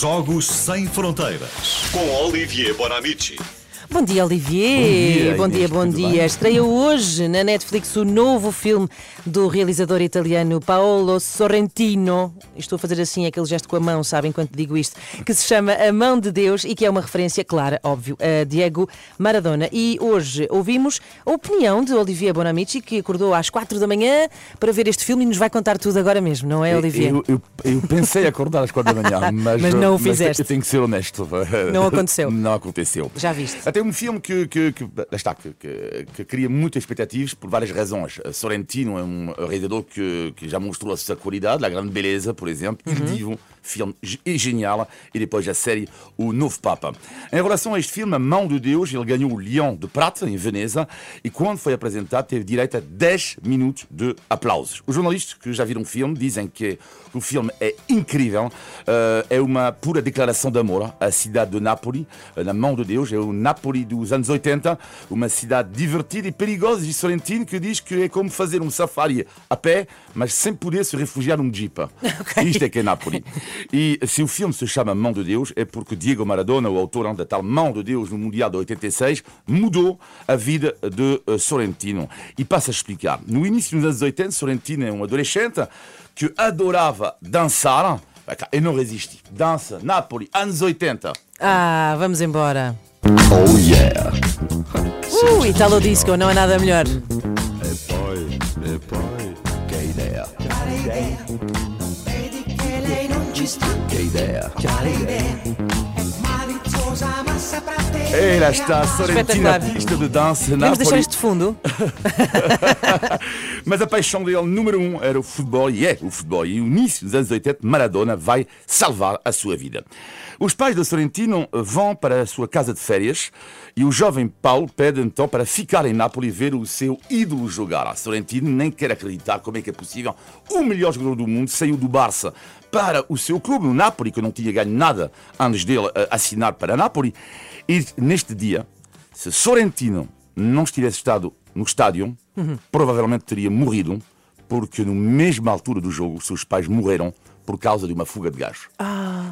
Jogos Sem Fronteiras com Olivier Bonamici. Bom dia, Olivier. Bom dia, bom dia. bem? Estreia hoje na Netflix o novo filme do realizador italiano Paolo Sorrentino. Estou a fazer assim aquele gesto com a mão, sabem quando digo isto? Que se chama A Mão de Deus e que é uma referência clara, óbvio, a Diego Maradona. E hoje ouvimos a opinião de Olivier Bonamici, que acordou às quatro da manhã para ver este filme e nos vai contar tudo agora mesmo, não é, Olivier? Eu, eu, eu pensei acordar às quatro da manhã, mas, Mas não o fizeste. eu tenho que ser honesto. Não aconteceu. Não aconteceu. Já viste. Até um filme que, que, que, está, que, que, que cria muitas expectativas por várias razões. Sorrentino é um realizador que, que já mostrou a sua qualidade, a grande beleza, por exemplo. Il Divo, filme é genial. E depois a série O Novo Papa. Em relação a este filme, A Mão de Deus, ele ganhou o Leão de Prata, em Veneza. E quando foi apresentado, teve direito a 10 minutos de aplausos. Os jornalistas que já viram o filme dizem que o filme é incrível. Eh, é uma pura declaração de amor à cidade de Nápoles, eh, na mão de Deus. É o Nápoles dos anos 80, uma cidade divertida e perigosa de Sorrentino que diz que é como fazer um safari a pé, mas sem poder se refugiar num jeep. Isto é que é Nápoles. E se o filme se chama Mão de Deus, é porque Diego Maradona, o autor da tal Mão de Deus no Mundial de 86, mudou a vida de eh, Sorrentino. E passa a explicar. No início dos anos 80, Sorrentino é um adolescente que adorava dançar. E não resiste. Dança, Nápoles, anos 80. Ah, vamos embora. Oh yeah! Uh, Italo Disco, não é nada melhor. Poi, e poi, che idea! Vedi che lei non ci sta, Que idea! chiara idea. È maliziosa ma saprà te. E lá está, artista de dança, Vamos deixar isto de fundo. Mas a paixão dele, número um, era o futebol, e é o futebol. E no início dos anos 80, Maradona vai salvar a sua vida. Os pais de Sorrentino vão para a sua casa de férias e o jovem Paulo pede então para ficar em Nápoles e ver o seu ídolo jogar. A Sorrentino nem quer acreditar como é que é possível. O melhor jogador do mundo saiu do Barça para o seu clube, o Nápoles, que não tinha ganho nada antes dele eh, assinar para Nápoles. E neste dia, se Sorrentino não estivesse estado no estádio, provavelmente teria morrido, porque na mesma altura do jogo, seus pais morreram por causa de uma fuga de gás.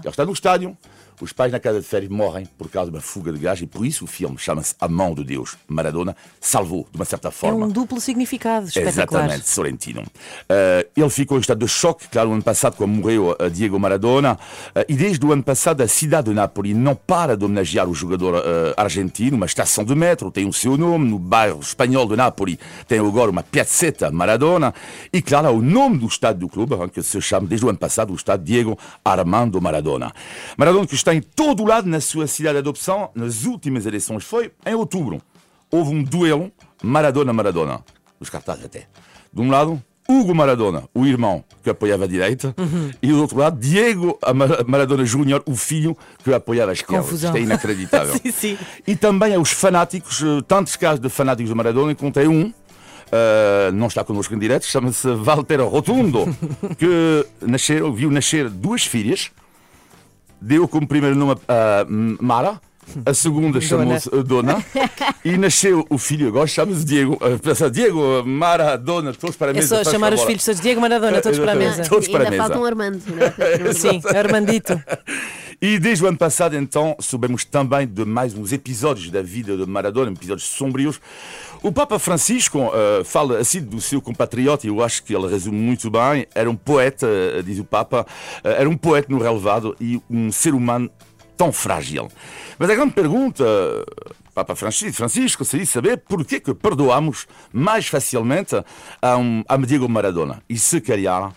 Ele está no estádio, os pais na casa de férias morrem por causa de uma fuga de gás, e por isso o filme chama-se A Mão de Deus. Maradona salvou, de uma certa É forma. um duplo significado espetacular. Exatamente, Sorrentino. Eh, ele ficou em estado de choque, claro, o ano passado, quando morreu eh, Diego Maradona. Eh, e desde o ano passado, a cidade de Nápoles não para de homenagear o jogador argentino. Uma estação de metro tem o seu nome. No bairro espanhol de Nápoles tem agora uma piazzetta Maradona. E, claro, o nome do estádio do clube, que se chama desde o ano passado o estádio Diego Armando Maradona. Maradona que está em todo o lado na sua cidade de adopção. Nas últimas eleições foi em outubro houve um duelo Maradona-Maradona. Os cartazes até. De um lado, Hugo Maradona, o irmão que apoiava a direita, e do outro lado, Diego Maradona Júnior, o filho que apoiava a esquerda. Confusão. Isto é inacreditável. Sim, sim. E também aos fanáticos, eh, tantos casos de fanáticos de Maradona, encontrei um. eh, não está connosco em direto, chama-se Walter Rotundo, que nasceu, viu nascer duas filhas, deu como primeiro nome a Mara, a segunda chamou-se eh, Dona, e nasceu o filho agora, chama-se Diego. Eh, pensa, Diego, Mara, Dona, todos para a É mesa. só faz chamar os filhos todos Diego Maradona, todos para a mesa. Todos para a ainda mesa. falta um Armando. Não é? Sim, Armandito. E desde o ano passado, então, soubemos também de mais uns episódios da vida de Maradona, episódios sombrios. O Papa Francisco eh, fala assim do seu compatriota, e eu acho que ele resume muito bem. Era um poeta, eh, diz o Papa, eh, era um poeta no relevado e um ser humano tão frágil. Mas a grande pergunta, Papa Francisco, seria saber porquê que perdoamos mais facilmente a, um, a Diego Maradona. E se calhar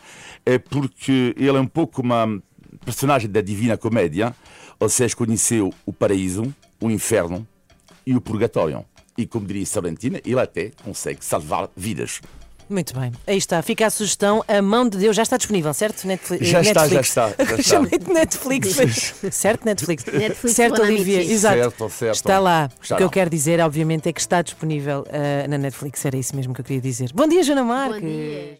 é porque ele é um pouco uma personagem da Divina Comédia, ou seja, conheceu o paraíso, o inferno e o purgatório. E como diria Salentina, ele até consegue salvar vidas. Muito bem. Aí está. Fica a sugestão. A Mão de Deus já está disponível, certo? Netflix. Já está, já Netflix. está, já está. Chamei de Netflix. certo, Netflix. Netflix certo. Olivia. Exato. Certo, certo. Está lá. Está o que eu lá. quero dizer, obviamente, é que está disponível ah, na Netflix. Era isso mesmo que eu queria dizer. Bom dia, Joana Bom Marques. dia.